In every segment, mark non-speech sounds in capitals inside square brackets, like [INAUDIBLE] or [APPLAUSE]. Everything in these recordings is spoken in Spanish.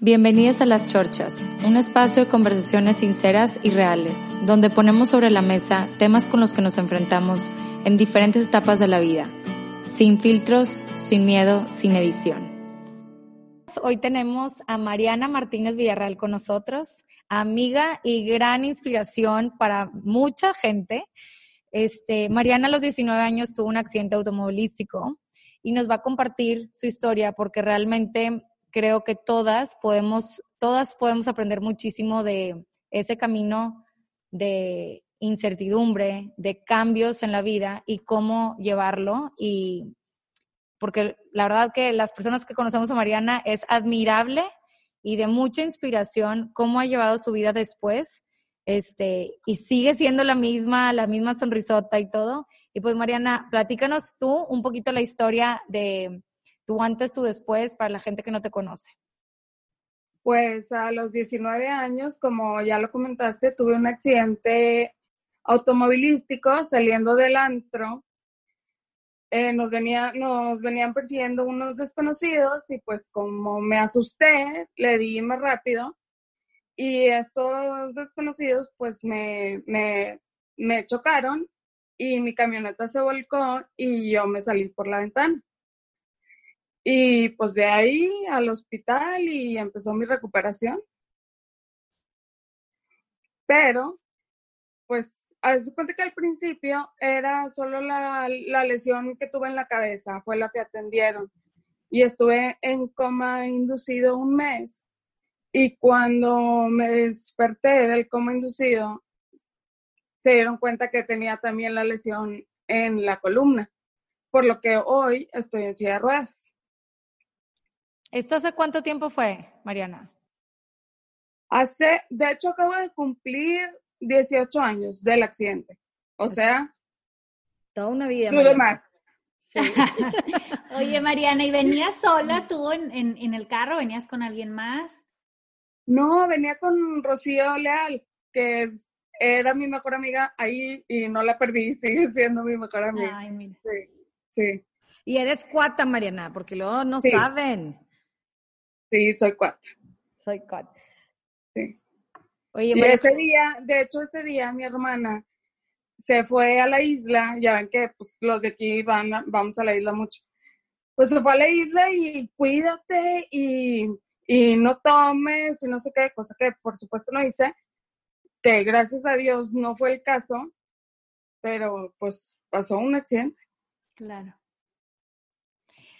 Bienvenidas a Las Chorchas, un espacio de conversaciones sinceras y reales, donde ponemos sobre la mesa temas con los que nos enfrentamos en diferentes etapas de la vida, sin filtros, sin miedo, sin edición. Hoy tenemos a Mariana Martínez Villarreal con nosotros, amiga y gran inspiración para mucha gente. Este, Mariana a los 19 años tuvo un accidente automovilístico y nos va a compartir su historia porque realmente creo que todas podemos, todas podemos aprender muchísimo de ese camino de incertidumbre, de cambios en la vida y cómo llevarlo. Y porque la verdad que las personas que conocemos a Mariana es admirable y de mucha inspiración cómo ha llevado su vida después. Este, y sigue siendo la misma, la misma sonrisota y todo. Y pues Mariana, platícanos tú un poquito la historia de, tú antes, tú después, para la gente que no te conoce? Pues a los 19 años, como ya lo comentaste, tuve un accidente automovilístico saliendo del antro. Eh, nos, venía, nos venían persiguiendo unos desconocidos y pues como me asusté, le di más rápido y estos desconocidos pues me, me, me chocaron y mi camioneta se volcó y yo me salí por la ventana. Y pues de ahí al hospital y empezó mi recuperación. Pero, pues, a cuenta que al principio era solo la, la lesión que tuve en la cabeza, fue lo que atendieron. Y estuve en coma inducido un mes. Y cuando me desperté del coma inducido, se dieron cuenta que tenía también la lesión en la columna, por lo que hoy estoy en silla de ruedas. ¿Esto hace cuánto tiempo fue, Mariana? Hace, de hecho, acabo de cumplir 18 años del accidente. O sea, toda una vida. Sí. [LAUGHS] Oye, Mariana, ¿y venías sola tú en, en, el carro? ¿Venías con alguien más? No, venía con Rocío Leal, que era mi mejor amiga ahí y no la perdí, [LAUGHS] sigue siendo mi mejor amiga. Ay, mira. Sí, sí. Y eres cuata, Mariana, porque luego no saben. Sí, soy cuatro. Soy cuatro. Sí. Oye, y ese día, de hecho, ese día mi hermana se fue a la isla, ya ven que pues, los de aquí van vamos a la isla mucho. Pues se fue a la isla y cuídate y, y no tomes y no sé qué, cosa que por supuesto no hice, que gracias a Dios no fue el caso, pero pues pasó un accidente. Claro.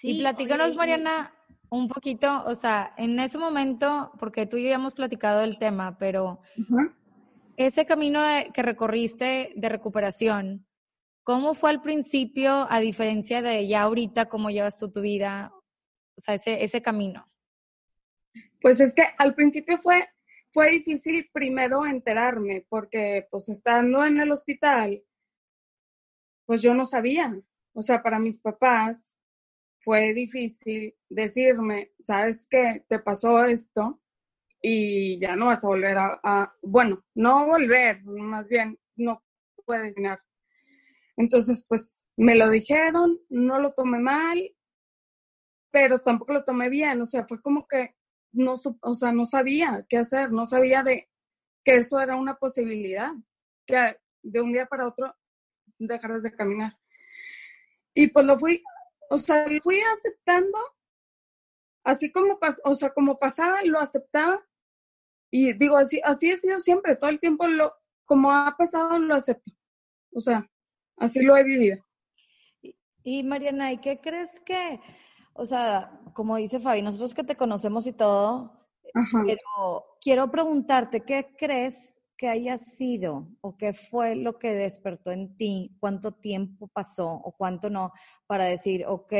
y platícanos, Mariana, un poquito, o sea, en ese momento, porque tú y yo ya hemos platicado del tema, pero ese camino que recorriste de recuperación, ¿cómo fue al principio a diferencia de ya ahorita, cómo llevas tú tu vida? O sea, ese, ese camino. Pues es que al principio fue, fue difícil primero enterarme, porque pues estando en el hospital, pues yo no sabía. O sea, para mis papás, fue difícil decirme, sabes qué, te pasó esto y ya no vas a volver a, bueno, no volver, más bien no puedes ganar. Entonces, pues me lo dijeron, no lo tomé mal, pero tampoco lo tomé bien, o sea, fue como que no, o sea, no sabía qué hacer, no sabía de que eso era una posibilidad, que de un día para otro dejaras de caminar. Y pues lo fui o sea, lo fui aceptando, así como, o sea, como pasaba, lo aceptaba. Y digo, así, así he sido siempre, todo el tiempo, lo, como ha pasado, lo acepto. O sea, así lo he vivido. Y, Mariana, ¿y qué crees que, o sea, como dice Fabi, nosotros que te conocemos y todo, pero quiero preguntarte, ¿qué crees que haya sido o qué fue lo que despertó en ti, cuánto tiempo pasó o cuánto no, para decir, ok,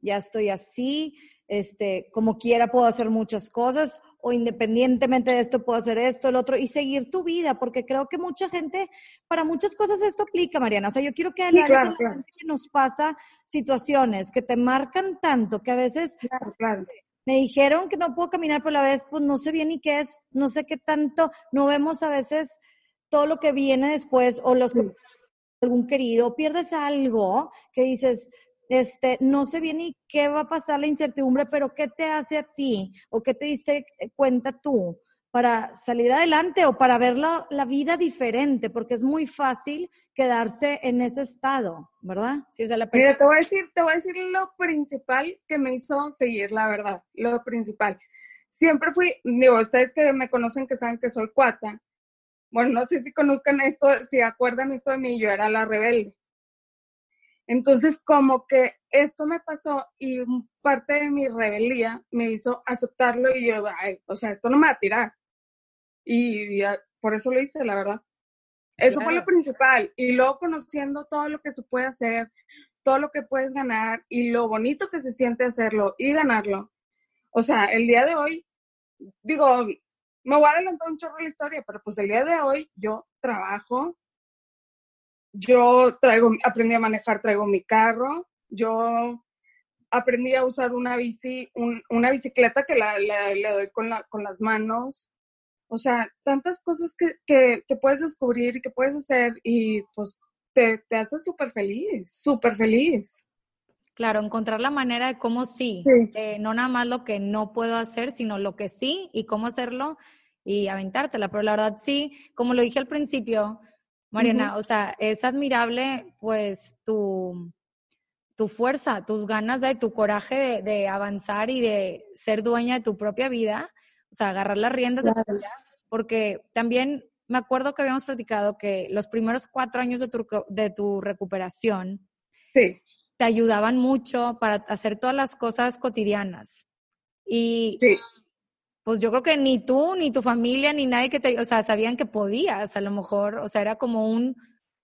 ya estoy así, este, como quiera puedo hacer muchas cosas o independientemente de esto puedo hacer esto, el otro y seguir tu vida, porque creo que mucha gente, para muchas cosas esto aplica, Mariana. O sea, yo quiero que sí, claro, que nos pasa situaciones que te marcan tanto que a veces me dijeron que no puedo caminar por la vez, pues no sé bien ni qué es, no sé qué tanto, no vemos a veces todo lo que viene después o los que algún querido, pierdes algo que dices, este, no sé bien ni qué va a pasar la incertidumbre, pero ¿qué te hace a ti o qué te diste cuenta tú para salir adelante o para ver la, vida diferente? Porque es muy fácil quedarse en ese estado, ¿verdad? Sí, o sea, la Mira, te voy a decir, te voy a decir lo principal que me hizo seguir, la verdad, lo principal. Siempre fui, digo, ustedes que me conocen que saben que soy cuata, bueno, no sé si conozcan esto, si acuerdan esto de mí, yo era la rebelde. Entonces, como que esto me pasó y parte de mi rebeldía me hizo aceptarlo y yo, ay, o sea, esto no me va a tirar. Y, por eso lo hice, la verdad. Eso fue lo principal. Y luego conociendo todo lo que se puede hacer, todo lo que puedes ganar y lo bonito que se siente hacerlo y ganarlo. O sea, el día de hoy, digo, me voy a adelantar un chorro la historia, pero pues el día de hoy yo trabajo, yo traigo, aprendí a manejar, traigo mi carro, yo aprendí a usar una bici, una bicicleta que la, le doy con, la, con las manos. O sea, tantas cosas que, que, puedes descubrir y que puedes hacer y pues te, te hace súper feliz, súper feliz. Claro, encontrar la manera de cómo sí, eh, no nada más lo que no puedo hacer, sino lo que sí y cómo hacerlo y aventártela. Pero la verdad sí, como lo dije al principio, Mariana, o sea, es admirable pues tu, tu fuerza, tus ganas, de, tu coraje de, avanzar y de ser dueña de tu propia vida, o sea, agarrar las riendas de tu vida, porque también me acuerdo que habíamos platicado que los primeros cuatro años de tu, de tu recuperación te ayudaban mucho para hacer todas las cosas cotidianas. Y sí pues yo creo que ni tú, ni tu familia, ni nadie que te, o sea, sabían que podías, a lo mejor, o sea, era como un,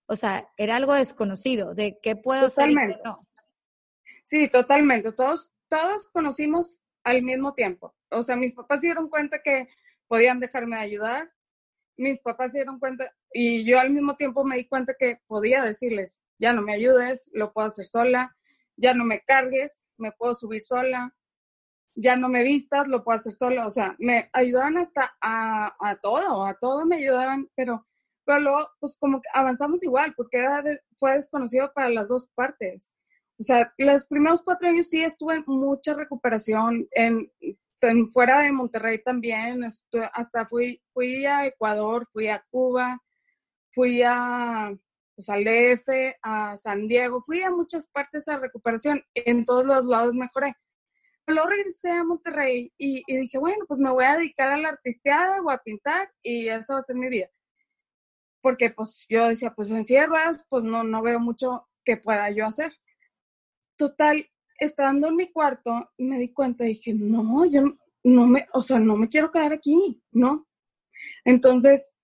o sea, era algo desconocido de qué puedo totalmente. no. Sí, totalmente. Todos, todos conocimos al mismo tiempo. O sea, mis papás se dieron cuenta que podían dejarme de ayudar. Mis papás se dieron cuenta y yo al mismo tiempo me di cuenta que podía decirles, ya no me ayudes, lo puedo hacer sola, ya no me cargues, me puedo subir sola, ya no me vistas, lo puedo hacer solo, o sea, me ayudaban hasta a, a todo, a todo me ayudaban, pero, pero luego, pues como que avanzamos igual, porque era fue desconocido para las dos partes. O sea, los primeros cuatro años sí estuve en mucha recuperación, en, fuera de Monterrey también, hasta fui, fui a Ecuador, fui a Cuba, fui a, pues, al DF, a San Diego, fui a muchas partes a recuperación, en todos los lados mejoré luego regresé a Monterrey y, dije, bueno, pues me voy a dedicar a la artisteada o a pintar y esa va a ser mi vida. Porque pues yo decía, pues en sierras, pues no, no veo mucho que pueda yo hacer. Total, estando en mi cuarto, me di cuenta y dije, no, yo no me, o sea, no me quiero quedar aquí, ¿no? Entonces,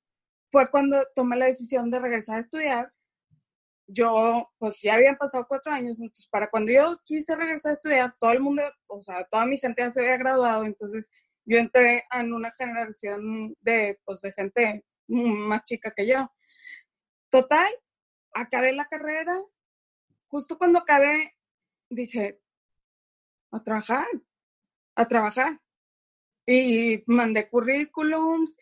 fue cuando tomé la decisión de regresar a estudiar yo, pues ya habían pasado cuatro años, entonces para cuando yo quise regresar a estudiar, todo el mundo, o sea, toda mi gente ya se había graduado, entonces yo entré en una generación de, pues, de gente más chica que yo. Total, acabé la carrera, justo cuando acabé, dije, a trabajar, a trabajar. Y mandé currículums.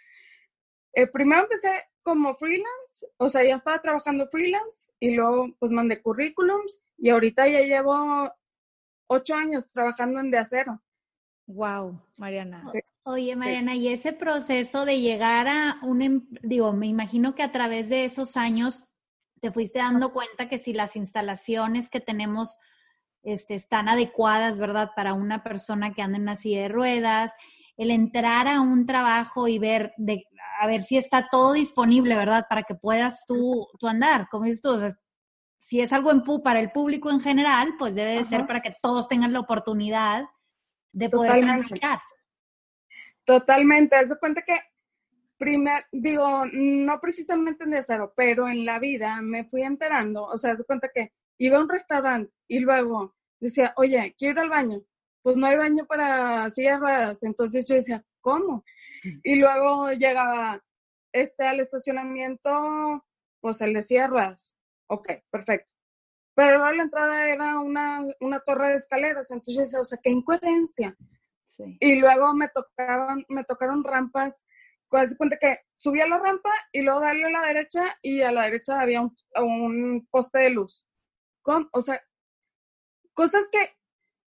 Eh, primero empecé como freelance, o sea, ya estaba trabajando freelance y luego pues mandé currículums y ahorita ya llevo ocho años trabajando en de acero. Wow, Mariana. Oye, Mariana, y ese proceso de llegar a un, em, digo, me imagino que a través de esos años te fuiste dando cuenta que si las instalaciones que tenemos este, están adecuadas, ¿verdad? Para una persona que anda en una silla de ruedas, el entrar a un trabajo y ver de, a ver si está todo disponible, ¿verdad? Para que puedas tú, tú andar, como dices tú, o sea, si es algo en para el público en general, pues debe de ser para que todos tengan la oportunidad de poder transitar. Totalmente, haz de cuenta que primer, digo, no precisamente en cero, pero en la vida me fui enterando, o sea, haz de cuenta que iba a un restaurante y luego decía, oye, quiero ir al baño. pues no hay baño para sillas ruedas. Entonces yo decía, ¿cómo? Y luego llegaba este al estacionamiento, pues el de ruedas. Ok, perfecto. Pero luego la entrada era una, una torre de escaleras, entonces o sea, qué incoherencia. Y luego me tocaban, me tocaron rampas, pues cuenta que subía la rampa y luego darle a la derecha y a la derecha había un, un poste de luz. Con, o sea, cosas que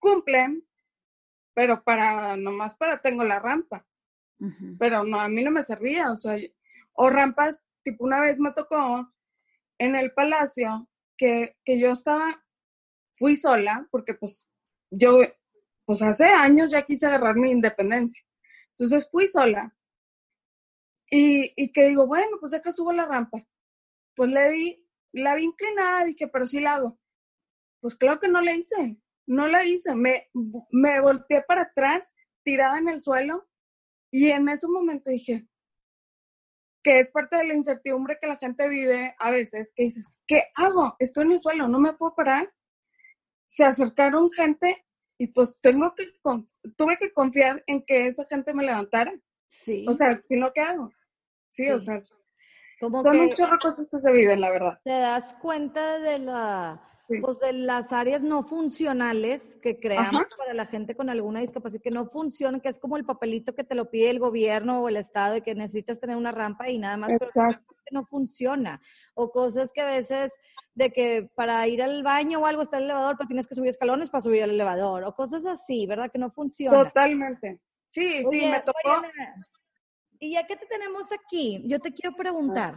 cumplen, pero para, nomás para tengo la rampa. Pero no, a mí no me servía, o sea, o rampas, tipo una vez me tocó en el palacio que, que yo estaba, fui sola, porque pues yo pues hace años ya quise agarrar mi independencia. Entonces fui sola. Y, y que digo, bueno, pues acá subo la rampa. Pues le di, la vi inclinada, dije, pero sí la hago. Pues claro que no la hice, no la hice. Me, me volteé para atrás, tirada en el suelo, y en ese momento dije, que es parte de la incertidumbre que la gente vive a veces, que dices, ¿qué hago? Estoy en el suelo, no me puedo parar. Se acercaron gente y pues tengo que, tuve que confiar en que esa gente me levantara. Sí. O sea, si no, ¿qué hago? Sí, o sea, Como son muchas cosas que se viven, la verdad. Te das cuenta de la, pues de las áreas no funcionales que creamos para la gente con alguna discapacidad que no funcionan, que es como el papelito que te lo pide el gobierno o el estado de que necesitas tener una rampa y nada más, no funciona. O cosas que a veces de que para ir al baño o algo está el elevador, pero tienes que subir escalones para subir al elevador. O cosas así, ¿verdad? Que no funciona. Totalmente. Sí, sí, me tocó. y ya que te tenemos aquí, yo te quiero preguntar.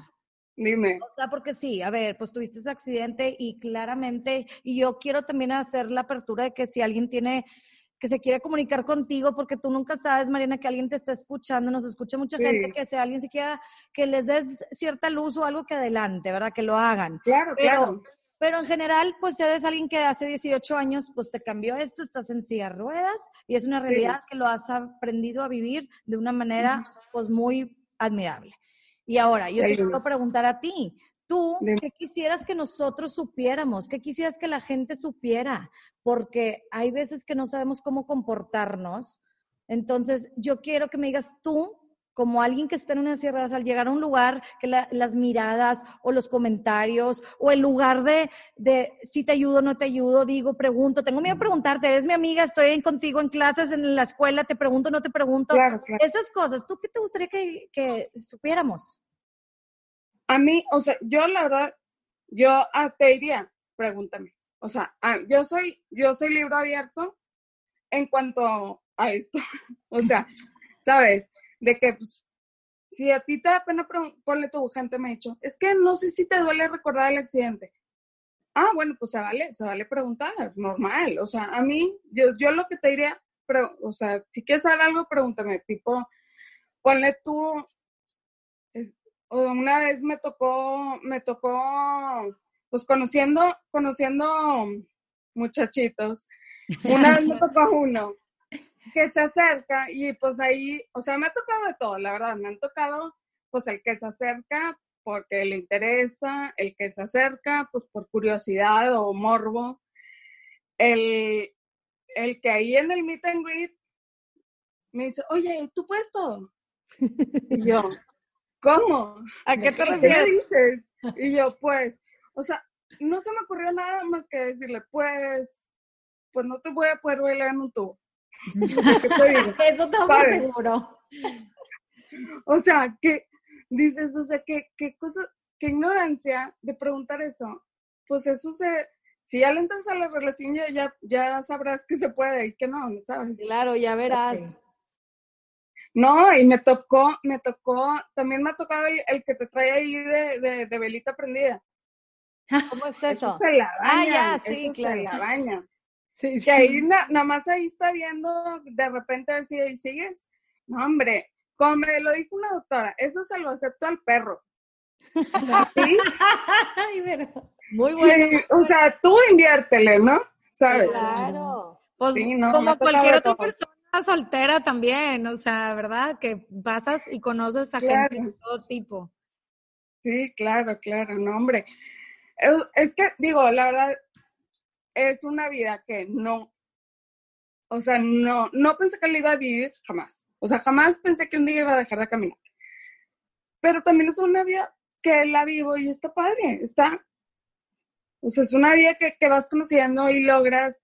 Dime. O sea, porque sí, a ver, pues tuviste ese accidente y claramente, y yo quiero también hacer la apertura de que si alguien tiene que se quiere comunicar contigo, porque tú nunca sabes, Mariana, que alguien te está escuchando, nos escucha mucha gente, que sea alguien siquiera que les des cierta luz o algo que adelante, ¿verdad? Que lo hagan. Claro, pero, claro. Pero en general, pues eres alguien que hace 18 años, pues te cambió esto, estás en silla de ruedas y es una realidad que lo has aprendido a vivir de una manera, pues muy admirable. Y ahora, yo te quiero preguntar a ti, tú, ¿qué quisieras que nosotros supiéramos? ¿Qué quisieras que la gente supiera? Porque hay veces que no sabemos cómo comportarnos. Entonces, yo quiero que me digas tú, como alguien que está en una sierra, al llegar a un lugar, que las miradas o los comentarios o el lugar de, de si te ayudo no te ayudo, digo, pregunto, tengo miedo a preguntarte, eres mi amiga, estoy contigo en clases, en la escuela, te pregunto, no te pregunto. Esas cosas, ¿tú qué te gustaría que, que supiéramos? A mí, o sea, yo la verdad, yo te diría, pregúntame. O sea, yo soy, yo soy libro abierto en cuanto a esto. [LAUGHS] o sea, ¿sabes? De que pues, si a ti te da pena ponle tu gente me ha dicho, es que no sé si te duele recordar el accidente. Ah, bueno, pues se vale, se vale preguntar, normal. O sea, a mí, yo, yo lo que te diría, pero, o sea, si quieres saber algo, pregúntame, tipo, ponle tú, una vez me tocó, me tocó, pues conociendo, conociendo muchachitos, una vez me tocó uno que se acerca y pues ahí, o sea, me ha tocado de todo, la verdad, me han tocado pues el que se acerca porque le interesa, el que se acerca pues por curiosidad o morbo, el, el que ahí en el meet and greet me dice, oye, ¿tú puedes todo? Y yo, ¿cómo? ¿A qué te [LAUGHS] refieres? dices? Y yo, pues, o sea, no se me ocurrió nada más que decirle, pues, pues no te voy a poder bailar en un tubo. [LAUGHS] Eso estamos seguro. O sea, que dices, o sea, que qué cosa, qué ignorancia de preguntar eso. Pues eso se, si ya le entras a la relación ya, ya, sabrás que se puede y que no, ¿sabes? Claro, ya verás. No, y me tocó, me tocó, también me ha tocado el, que te trae ahí de, de, velita prendida. [LAUGHS] ¿Cómo es eso? se la ah, ya, sí, claro. Se la baña. Sí, Que ahí nada más ahí está viendo, de repente a ver si ahí sigues. No, hombre, como me lo dijo una doctora, eso se lo acepto al perro. [LAUGHS] ¿Sí? Muy bueno. o sea, tú inviértele, ¿no? ¿Sabes? Claro. Pues como cualquier otra persona soltera también, o sea, ¿verdad? Que pasas y conoces a gente de todo tipo. Sí, claro, claro, no, hombre. Es, que, digo, la verdad, es una vida que no, O sea, no, no pensé que le iba a vivir jamás. O sea, jamás pensé que un día iba a dejar de caminar. Pero también es una vida que la vivo y está padre, está. O sea, es una vida que, que vas conociendo y logras.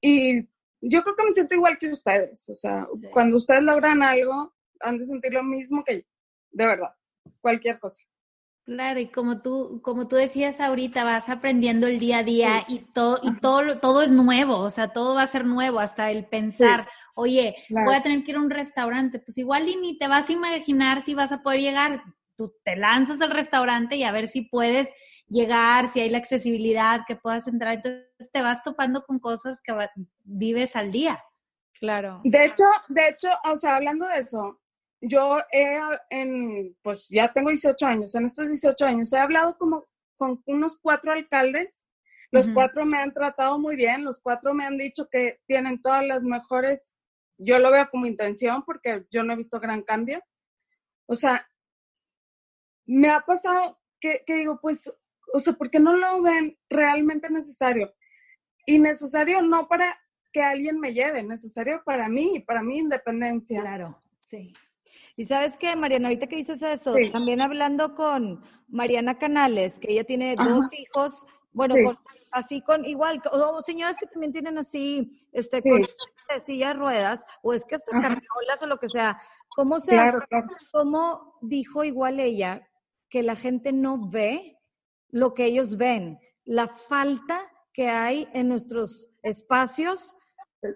Y yo creo que me siento igual que ustedes. O sea, cuando ustedes logran algo, han de sentir lo mismo que yo. De verdad. Cualquier cosa. Claro, y como tú, como tú decías ahorita, vas aprendiendo el día a día y todo, y todo, todo es nuevo, o sea, todo va a ser nuevo, hasta el pensar, oye, voy a tener que ir a un restaurante, pues igual y ni te vas a imaginar si vas a poder llegar, tú te lanzas al restaurante y a ver si puedes llegar, si hay la accesibilidad, que puedas entrar, entonces te vas topando con cosas que vives al día. Claro. De hecho, de hecho, o sea, hablando de eso, yo he, en, pues ya tengo 18 años, en estos 18 años he hablado como con unos cuatro alcaldes, los cuatro me han tratado muy bien, los cuatro me han dicho que tienen todas las mejores, yo lo veo como intención porque yo no he visto gran cambio. O sea, me ha pasado que, que digo, pues, o sea, ¿por qué no lo ven realmente necesario? Y necesario no para que alguien me lleve, necesario para mí, para mi independencia. Claro, sí. Y sabes qué, Mariana, ahorita que dices eso, también hablando con Mariana Canales, que ella tiene dos hijos, bueno, así con igual, o señoras que también tienen así, este, con silla de ruedas, o es que hasta carriolas o lo que sea. ¿Cómo se ¿Cómo dijo igual ella que la gente no ve lo que ellos ven? La falta que hay en nuestros espacios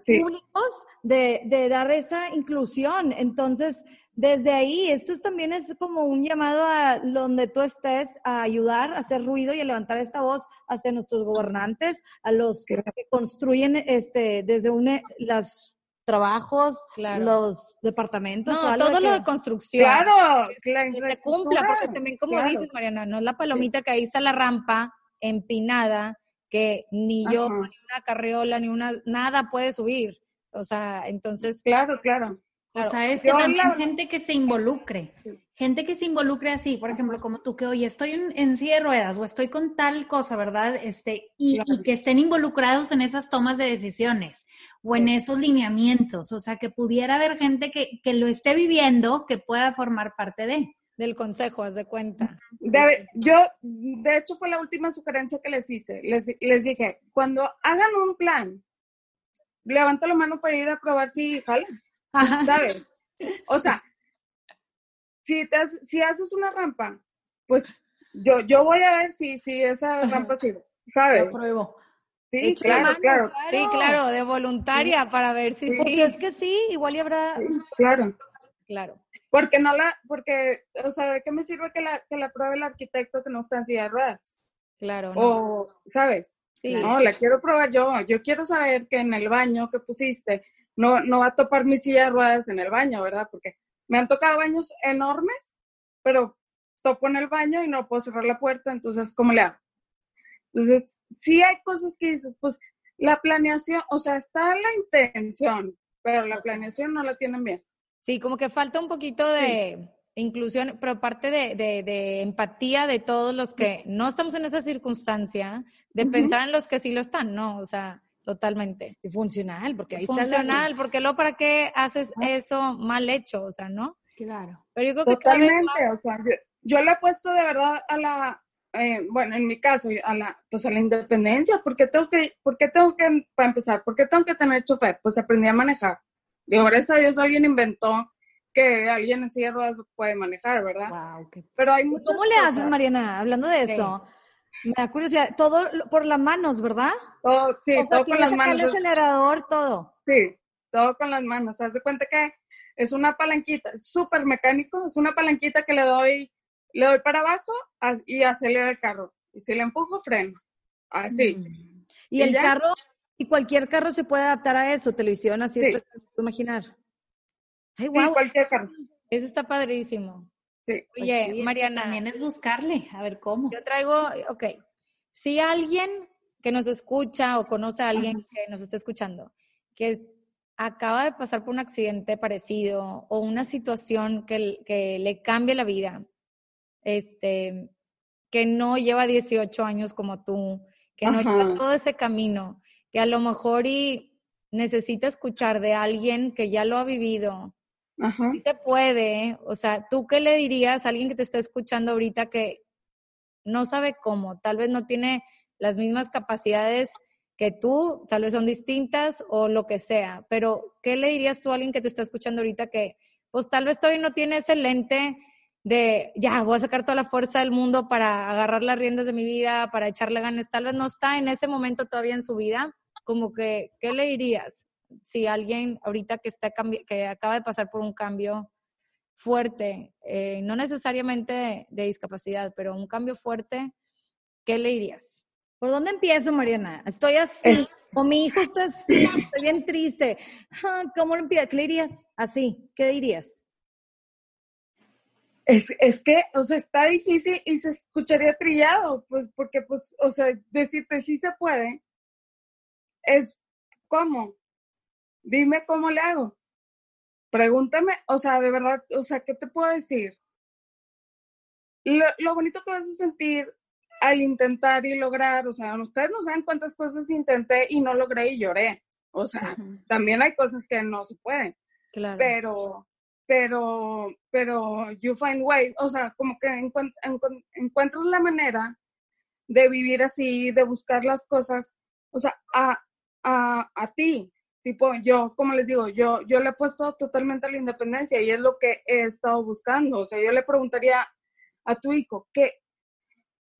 públicos de, de, dar esa inclusión. Entonces, desde ahí, esto también es como un llamado a donde tú estés a ayudar, a hacer ruido y a levantar esta voz hacia nuestros gobernantes, a los que construyen este desde une, las trabajos, los departamentos. No, todo lo de construcción. Claro, que se cumpla, porque también como dices, Mariana, no es la palomita que ahí está la rampa empinada que ni yo, ni una carriola, ni una, nada puede subir. O sea, entonces. Claro, claro. O sea, es que también gente que se involucre, gente que se involucre así, por ejemplo, como tú, que oye, estoy en, en silla de ruedas o estoy con tal cosa, ¿verdad? Este, y, que estén involucrados en esas tomas de decisiones o en esos lineamientos, o sea, que pudiera haber gente que, que lo esté viviendo, que pueda formar parte de del consejo, haz de cuenta. yo, de hecho, fue la última sugerencia que les hice. Les, les dije, cuando hagan un plan, levanta la mano para ir a probar si jala. ¿Sabes? O sea, si, te, si haces una rampa, pues yo, yo voy a ver si, si esa rampa sirve, ¿sabes? pruebo. Sí, claro, claro, Sí, claro, de voluntaria para ver si sí. sí. es que sí, igual y habrá. claro. Claro. Porque no la, porque, o sea, ¿de qué me sirve que la, que la pruebe el arquitecto que no está en silla de ruedas? Claro. O, ¿sabes? Sí. No, la quiero probar yo. Yo quiero saber que en el baño que pusiste no, no va a topar mi silla de ruedas en el baño, ¿verdad? Porque me han tocado baños enormes, pero topo en el baño y no puedo cerrar la puerta, entonces, ¿cómo le hago? Entonces, sí hay cosas que dices, pues la planeación, o sea, está la intención, pero la planeación no la tienen bien. Sí, como que falta un poquito de inclusión, pero parte de, de, empatía de todos los que no estamos en esa circunstancia, de pensar en los que sí lo están, ¿no? O sea, totalmente. Y funcional, porque ahí funcional, está Funcional, porque luego para qué haces eso mal hecho, o sea, ¿no? Claro. Pero yo creo que Totalmente, o sea, yo, le he puesto de verdad a la, eh, bueno, en mi caso, a la, pues a la independencia, porque tengo que, porque tengo que, para empezar, porque tengo que tener chofer, pues aprendí a manejar. Digo, gracias a Dios alguien inventó que alguien en silla de ruedas puede manejar, ¿verdad? Wow, Pero hay muchas ¿Cómo le haces, Mariana? Hablando de eso, me da curiosidad, todo por las manos, ¿verdad? Todo, sí, todo con las manos. el acelerador, todo. Sí, todo con las manos. Haz de cuenta que es una palanquita, súper mecánico, es una palanquita que le doy, le doy para abajo y acelera el carro. Y si le empujo, freno. Así. Mm. Y, el carro y cualquier carro se puede adaptar a eso, televisión, así es, es imaginar. Ay, wow. Sí, cualquier carro. Eso está padrísimo. Sí. Oye, Mariana. También es buscarle, a ver cómo. Yo traigo, ok, si alguien que nos escucha o conoce a alguien que nos está escuchando, que acaba de pasar por un accidente parecido o una situación que, que le cambie la vida, este, que no lleva 18 años como tú, que no lleva todo ese camino, que a lo mejor y necesita escuchar de alguien que ya lo ha vivido. Ajá. se puede, o sea, ¿tú qué le dirías a alguien que te está escuchando ahorita que no sabe cómo, tal vez no tiene las mismas capacidades que tú, tal vez son distintas o lo que sea, pero ¿qué le dirías tú a alguien que te está escuchando ahorita que pues tal vez todavía no tiene ese lente de ya, voy a sacar toda la fuerza del mundo para agarrar las riendas de mi vida, para echarle ganas, tal vez no está en ese momento todavía en su vida, como que, ¿qué le dirías? Si alguien ahorita que, está que acaba de pasar por un cambio fuerte, eh, no necesariamente de discapacidad, pero un cambio fuerte, ¿qué le dirías? ¿Por dónde empiezo, Mariana? Estoy así, o mi hijo está así, estoy bien triste. Ah, ¿Cómo lo empiezo? ¿Qué le dirías? Así, ¿qué dirías? Es, es que, o sea, está difícil y se escucharía trillado, pues, porque, pues, o sea, decirte sí se puede, es cómo. Dime cómo le hago. Pregúntame, o sea, de verdad, o sea, ¿qué te puedo decir? Lo, lo bonito que vas a sentir al intentar y lograr, o sea, ustedes no saben cuántas cosas intenté y no logré y lloré. O sea, también hay cosas que no se pueden. Claro. Pero, pero, pero you find ways, o sea, como que encuentras la manera de vivir así, de buscar las cosas, o sea, a, a, a ti, tipo, yo, como les digo, yo, yo le he puesto totalmente a la independencia y es lo que he estado buscando, o sea, yo le preguntaría a tu hijo, ¿qué,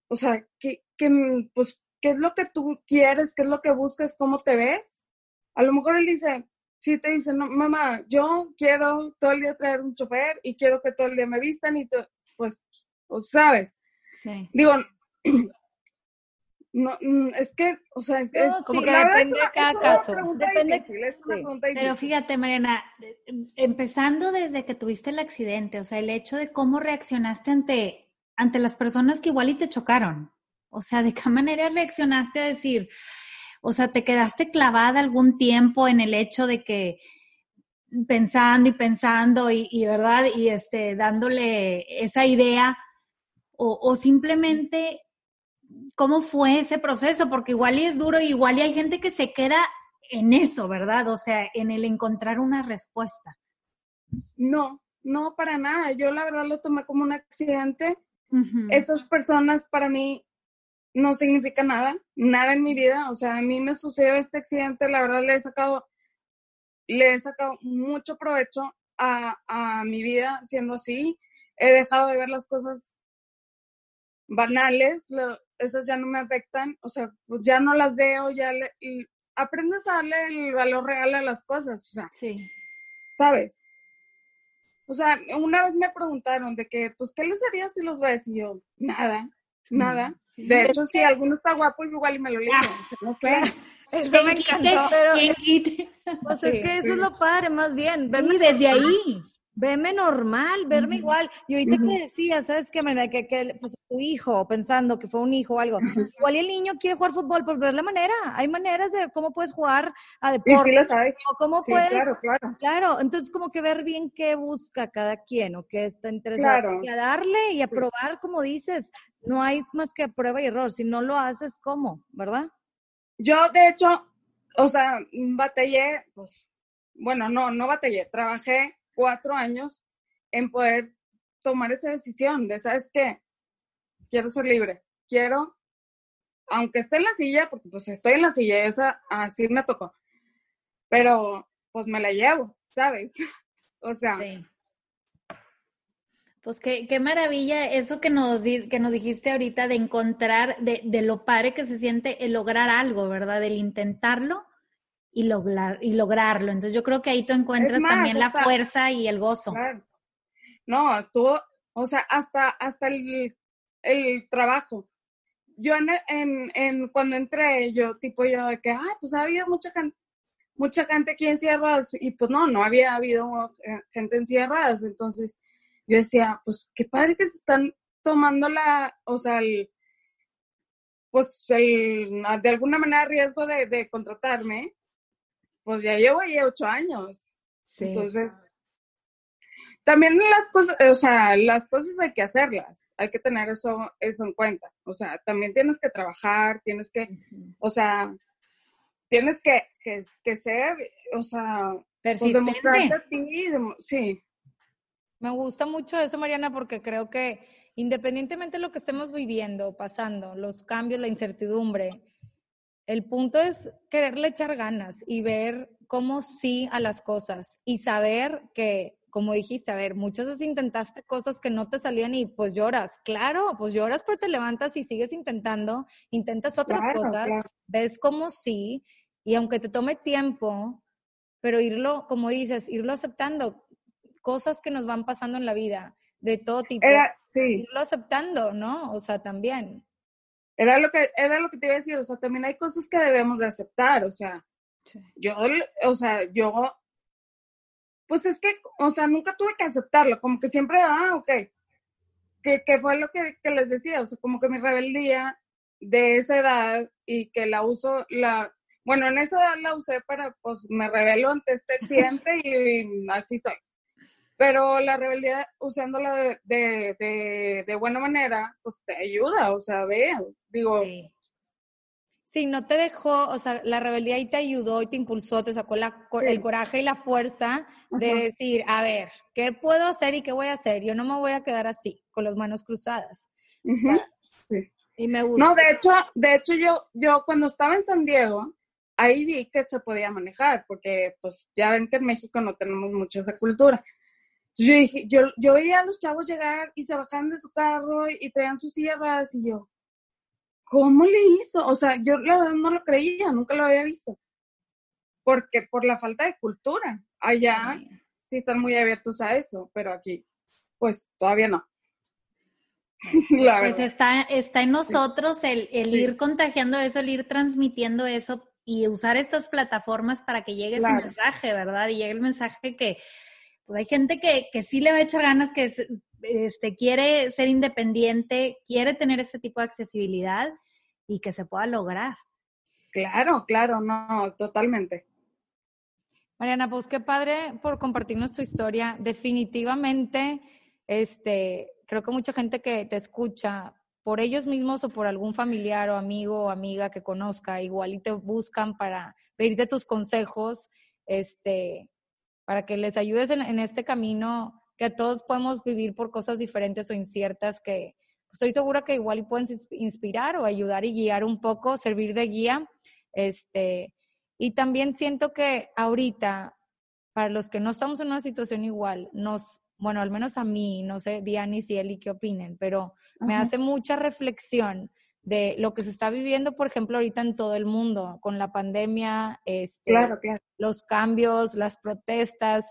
o sea, qué, qué, pues, qué es lo que tú quieres, qué es lo que buscas, cómo te ves? A lo mejor él dice, si te dicen, no, mamá, yo quiero todo el día traer un chofer y quiero que todo el día me vistan y pues, o sabes. Sí. Digo, [CLEARS THROAT] no, mm, es que, o sea, es, como que depende de cada caso. Depende. Pero fíjate, Mariana, empezando desde que tuviste el accidente, o sea, el hecho de cómo reaccionaste ante, ante las personas que igual y te chocaron. O sea, ¿de qué manera reaccionaste a decir, o sea, te quedaste clavada algún tiempo en el hecho de que pensando y pensando y, verdad, y este, dándole esa idea, o, simplemente, ¿cómo fue ese proceso? Porque igual y es duro, igual y hay gente que se queda en eso, ¿verdad? O sea, en el encontrar una respuesta. No, no, para nada. Yo la verdad lo tomé como un accidente. Esas personas para mí no significa nada, nada en mi vida. O sea, a mí me sucedió este accidente, la verdad le he sacado, le he sacado mucho provecho a, a mi vida siendo así. He dejado de ver las cosas banales, esas ya no me afectan, o sea, pues ya no las veo, ya le, aprendes a darle el valor real a las cosas, o sea, sí. ¿sabes? O sea, una vez me preguntaron de que, pues, ¿qué les haría si los ves? Y yo, nada, nada. De hecho, si alguno está guapo, igual y me lo ligo. no sé. Eso me encantó. Pero, pues [LAUGHS] es que eso es lo padre, más bien. Verme desde ahí. Verme normal, verme igual. Y ahorita que decía, ¿sabes qué, manera Que, que pues, tu hijo, pensando que fue un hijo o algo, igual y el niño quiere jugar fútbol, pues ver la manera. Hay maneras de cómo puedes jugar a deporte. Sí sabes. O cómo puedes. Claro, claro. Claro, entonces como que ver bien qué busca cada quien o qué está interesado. Claro. Y a darle y a probar, como dices, no hay más que prueba y error. Si no lo haces, ¿cómo? ¿Verdad? Yo, de hecho, o sea, batallé, pues, bueno, no, no batallé, trabajé cuatro años en poder tomar esa decisión de, ¿sabes qué? Quiero ser libre, quiero, aunque esté en la silla, porque pues estoy en la silla, esa así me tocó, pero pues me la llevo, ¿sabes? [LAUGHS] o sea, pues qué, qué maravilla eso que nos, que nos dijiste ahorita de encontrar, de, de lo padre que se siente el lograr algo, ¿verdad? El intentarlo y, lograr, y lograrlo. Entonces yo creo que ahí tú encuentras también la fuerza y el gozo. Claro. No, tú, o sea, hasta, hasta el, el trabajo. Yo en, en, en, cuando entré, yo tipo yo de que, ah, pues ha habido mucha gente, mucha gente aquí en Sierras y pues no, no había habido eh, gente en Sierras, entonces yo decía, pues qué padre que se están tomando la, o sea, el, pues el, de alguna manera riesgo de, de contratarme, pues ya llevo ahí ocho años. Sí. Entonces, también las cosas, o sea, las cosas hay que hacerlas, hay que tener eso, eso en cuenta. O sea, también tienes que trabajar, tienes que, o sea, tienes que, que, ser, o sea, pues, persistente. a ti, sí. Me gusta mucho eso, Mariana, porque creo que independientemente de lo que estemos viviendo, pasando, los cambios, la incertidumbre, el punto es quererle echar ganas y ver cómo sí a las cosas y saber que, como dijiste, a ver, muchas veces intentaste cosas que no te salían y pues lloras. Claro, pues lloras, pero te levantas y sigues intentando, intentas otras cosas, ves cómo sí y aunque te tome tiempo, pero irlo, como dices, irlo aceptando, cosas que nos van pasando en la vida de todo tipo, irlo aceptando, ¿no? O sea, también. Era lo que era lo que te iba a decir, o sea, también hay cosas que debemos de aceptar, o sea, yo, o sea, yo, pues es que, o sea, nunca tuve que aceptarlo, como que siempre, ah, ok, que, que fue lo que, que, les decía, o sea, como que mi rebeldía de esa edad y que la uso, la, bueno, en esa edad la usé para, pues me rebelo ante este [LAUGHS] accidente y así soy pero la rebeldía usándola de, de, de, buena manera, pues te ayuda, o sea, ve, digo. Sí. no te dejó, o sea, la rebeldía ahí te ayudó y te impulsó, te sacó la, el coraje y la fuerza de decir, a ver, ¿qué puedo hacer y qué voy a hacer? Yo no me voy a quedar así, con las manos cruzadas. sí. Y me gusta. No, de hecho, de hecho yo, yo cuando estaba en San Diego, ahí vi que se podía manejar, porque pues ya ven que en México no tenemos mucha esa cultura. Yo dije, yo, yo veía a los chavos llegar y se bajaban de su carro y traían sus sierras y yo, ¿cómo le hizo? O sea, yo la verdad no lo creía, nunca lo había visto. Porque por la falta de cultura. Allá sí están muy abiertos a eso, pero aquí, pues todavía no. [LAUGHS] pues está, está en nosotros el, el ir contagiando eso, el ir transmitiendo eso y usar estas plataformas para que llegue ese mensaje, ¿verdad? Y llegue el mensaje que, pues hay gente que, que sí le va a echar ganas, que este, quiere ser independiente, quiere tener ese tipo de accesibilidad y que se pueda lograr. Claro, claro, no, totalmente. Mariana, pues qué padre por compartirnos tu historia. Definitivamente, este, creo que mucha gente que te escucha, por ellos mismos o por algún familiar o amigo o amiga que conozca, igual y te buscan para pedirte tus consejos, este, para que les ayudes en, este camino que todos podemos vivir por cosas diferentes o inciertas que estoy segura que igual pueden inspirar o ayudar y guiar un poco, servir de guía. Este, y también siento que ahorita, para los que no estamos en una situación igual, nos, bueno, al menos a mí, no sé, Dianis y Eli qué opinen, pero me hace mucha reflexión de lo que se está viviendo, por ejemplo, ahorita en todo el mundo, con la pandemia, este, los cambios, las protestas,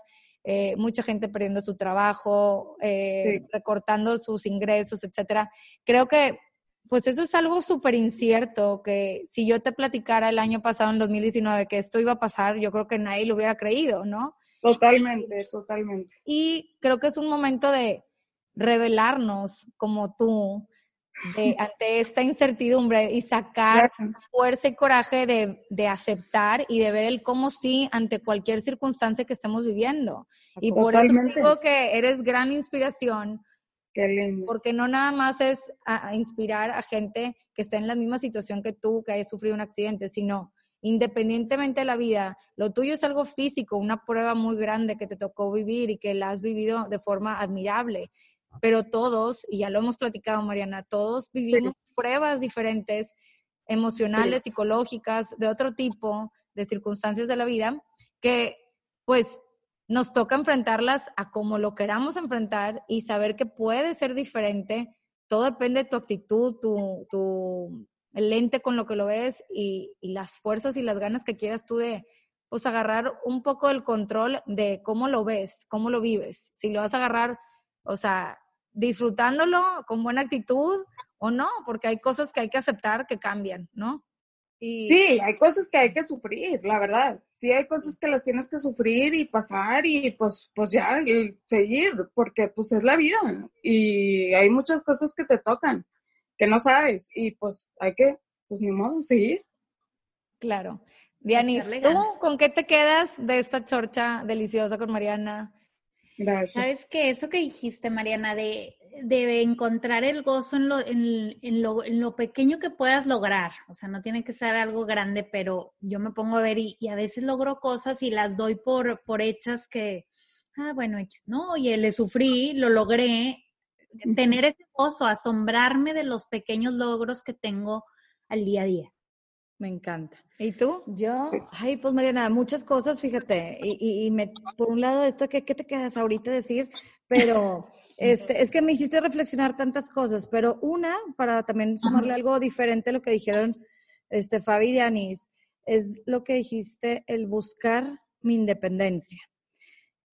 eh, mucha gente perdiendo su trabajo, eh, recortando sus ingresos, etcétera. Creo que, pues eso es algo súper incierto, que si yo te platicara el año pasado, en 2019, que esto iba a pasar, yo creo que nadie lo hubiera creído, ¿no? Totalmente, totalmente. Y creo que es un momento de revelarnos como tú, ante esta incertidumbre y sacar fuerza y coraje de, aceptar y de ver el cómo sí ante cualquier circunstancia que estemos viviendo. Y por eso digo que eres gran inspiración. Porque no nada más es inspirar a gente que está en la misma situación que tú, que haya sufrido un accidente, sino independientemente de la vida, lo tuyo es algo físico, una prueba muy grande que te tocó vivir y que la has vivido de forma admirable pero todos, y ya lo hemos platicado, Mariana, todos vivimos pruebas diferentes, emocionales, psicológicas, de otro tipo, de circunstancias de la vida, que pues nos toca enfrentarlas a como lo queramos enfrentar y saber que puede ser diferente. Todo depende de tu actitud, tu, tu lente con lo que lo ves y, y las fuerzas y las ganas que quieras tú de, pues agarrar un poco el control de cómo lo ves, cómo lo vives. Si lo vas a agarrar, o sea, disfrutándolo con buena actitud o no, porque hay cosas que hay que aceptar que cambian, ¿no? Y... Sí, hay cosas que hay que sufrir, la verdad. Sí, hay cosas que las tienes que sufrir y pasar y pues, pues ya seguir, porque pues es la vida y hay muchas cosas que te tocan, que no sabes y pues hay que, pues ni modo, seguir. Claro. Dianis, ¿tú con qué te quedas de esta chorcha deliciosa con Mariana? Gracias. Sabes que eso que dijiste, Mariana, de, de encontrar el gozo en lo, en, en, lo, en, lo, pequeño que puedas lograr. O sea, no tiene que ser algo grande, pero yo me pongo a ver y, y a veces logro cosas y las doy por, por hechas que, ah, bueno, no, oye, le sufrí, lo logré. Tener ese gozo, asombrarme de los pequeños logros que tengo al día a día. Me encanta. ¿Y tú? Yo, ay, pues Mariana, muchas cosas, fíjate. Y, y, me, por un lado, esto que, ¿qué te quedas ahorita decir? Pero [LAUGHS] este, es que me hiciste reflexionar tantas cosas, pero una, para también sumarle algo diferente a lo que dijeron este, Fabi y Anis, es lo que dijiste, el buscar mi independencia.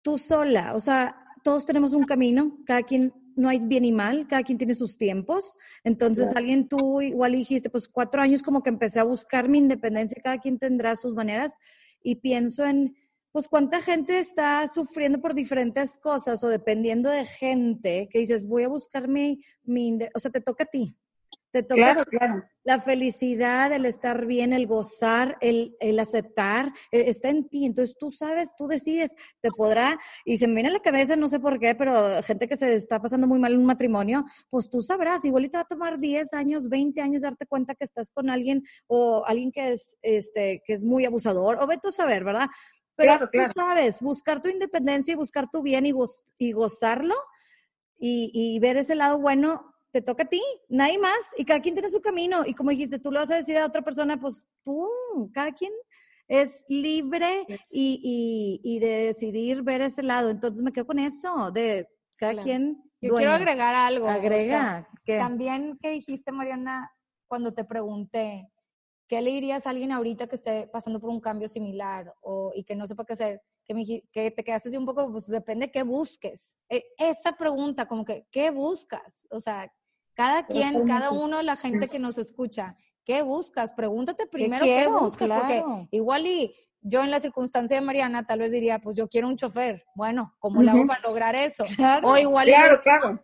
Tú sola, o sea, todos tenemos un camino, cada quien no hay bien y mal, cada quien tiene sus tiempos. Entonces, alguien tú igual dijiste, pues cuatro años como que empecé a buscar mi independencia, cada quien tendrá sus maneras y pienso en, pues cuánta gente está sufriendo por diferentes cosas o dependiendo de gente que dices, voy a buscar mi, mi o sea, te toca a ti. Te toca la felicidad, el estar bien, el gozar, el, el aceptar, e, está en ti. Entonces tú sabes, tú decides, te podrá, y se me viene a la cabeza, no sé por qué, pero gente que se está pasando muy mal en un matrimonio, pues tú sabrás, igual te va a tomar 10 años, 20 años darte cuenta que estás con alguien o alguien que es, este, que es muy abusador, o ve tú a saber, ¿verdad? Pero claro, claro. tú sabes, buscar tu independencia y buscar tu bien y, goz, y gozarlo y, y ver ese lado bueno te toca a ti, nadie más, y cada quien tiene su camino. Y como dijiste, tú le vas a decir a otra persona, pues tú, cada quien es libre y, y, y de decidir ver ese lado. Entonces me quedo con eso, de cada quien. Yo quiero agregar algo. Agrega. También que dijiste, Mariana, cuando te pregunté, ¿qué le dirías a alguien ahorita que esté pasando por un cambio similar o, y que no sepa qué hacer? Que, me, que te quedaste así un poco, pues depende qué busques. E, esa pregunta, como que, ¿qué buscas? O sea, cada quien, cada uno, la gente que nos escucha, ¿qué buscas? Pregúntate primero qué, buscas, porque igual y yo en la circunstancia de Mariana tal vez diría, pues yo quiero un chofer. Bueno, ¿cómo le hago para lograr eso? o igual yo,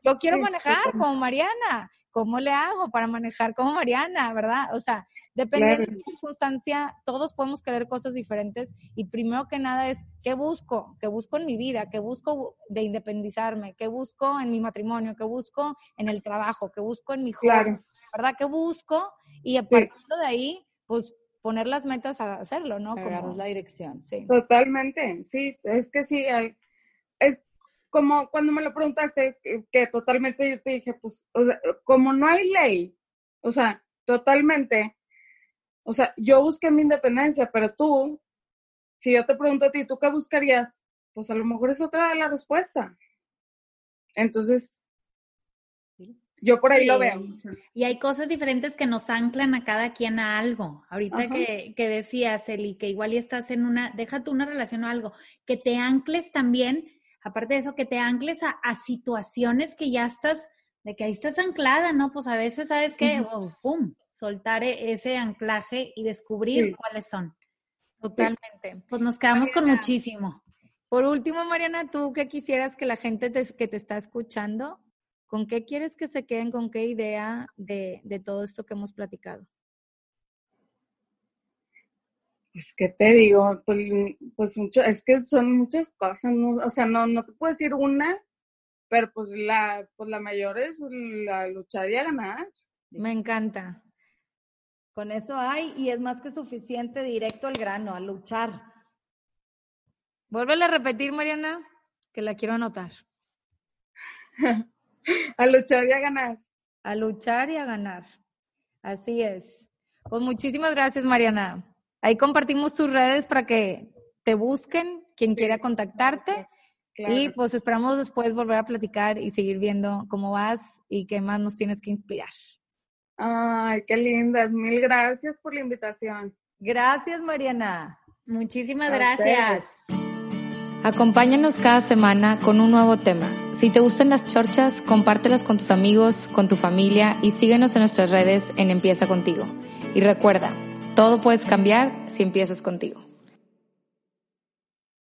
yo, quiero manejar como Mariana. ¿Cómo le hago para manejar como Mariana, verdad? O sea, dependiendo de la circunstancia, todos podemos querer cosas diferentes y primero que nada es, ¿qué busco? ¿Qué busco en mi vida? ¿Qué busco de independizarme? ¿Qué busco en mi matrimonio? ¿Qué busco en el trabajo? ¿Qué busco en mi joven? ¿Verdad? ¿Qué busco? Y a partir de ahí, pues poner las metas a hacerlo, ¿no? Como la dirección, sí. Totalmente, sí, es que sí, hay, como cuando me lo preguntaste, que, totalmente yo te dije, pues, o sea, como no hay ley, o sea, totalmente, o sea, yo busqué mi independencia, pero tú, si yo te pregunto a ti, ¿tú qué buscarías? Pues a lo mejor es otra la respuesta. Entonces, yo por ahí lo veo. Y hay cosas diferentes que nos anclan a cada quien a algo. Ahorita que, que, decías, Eli, que igual y estás en una, déjate una relación o algo, que te ancles también aparte de eso, que te ancles a, situaciones que ya estás, de que ahí estás anclada, ¿no? Pues a veces, ¿sabes qué? ¡Pum! Soltar e, ese anclaje y descubrir cuáles son. Totalmente. Pues nos quedamos con muchísimo. Por último, Mariana, ¿tú qué quisieras que la gente que te está escuchando, con qué quieres que se queden, con qué idea de, de todo esto que hemos platicado? Pues, ¿qué te digo? Pues, pues mucho, es que son muchas cosas, o sea, no, no te puedo decir una, pero pues la, pues la mayor es la luchar y a ganar. Me encanta. Con eso hay, y es más que suficiente, directo al grano, a luchar. Vuélvele a repetir, Mariana, que la quiero anotar. [LAUGHS] a luchar y a ganar. A luchar y a ganar. Así es. Pues muchísimas gracias, Mariana. Ahí compartimos tus redes para que te busquen, quien quiera contactarte. Y pues esperamos después volver a platicar y seguir viendo cómo vas y qué más nos tienes que inspirar. Ay, qué lindas. Mil gracias por la invitación. Gracias, Mariana. Muchísimas gracias. Acompáñanos cada semana con un nuevo tema. Si te gustan las chorchas, compártelas con tus amigos, con tu familia y síguenos en nuestras redes en Empieza contigo. Y recuerda, todo puedes cambiar si empiezas contigo.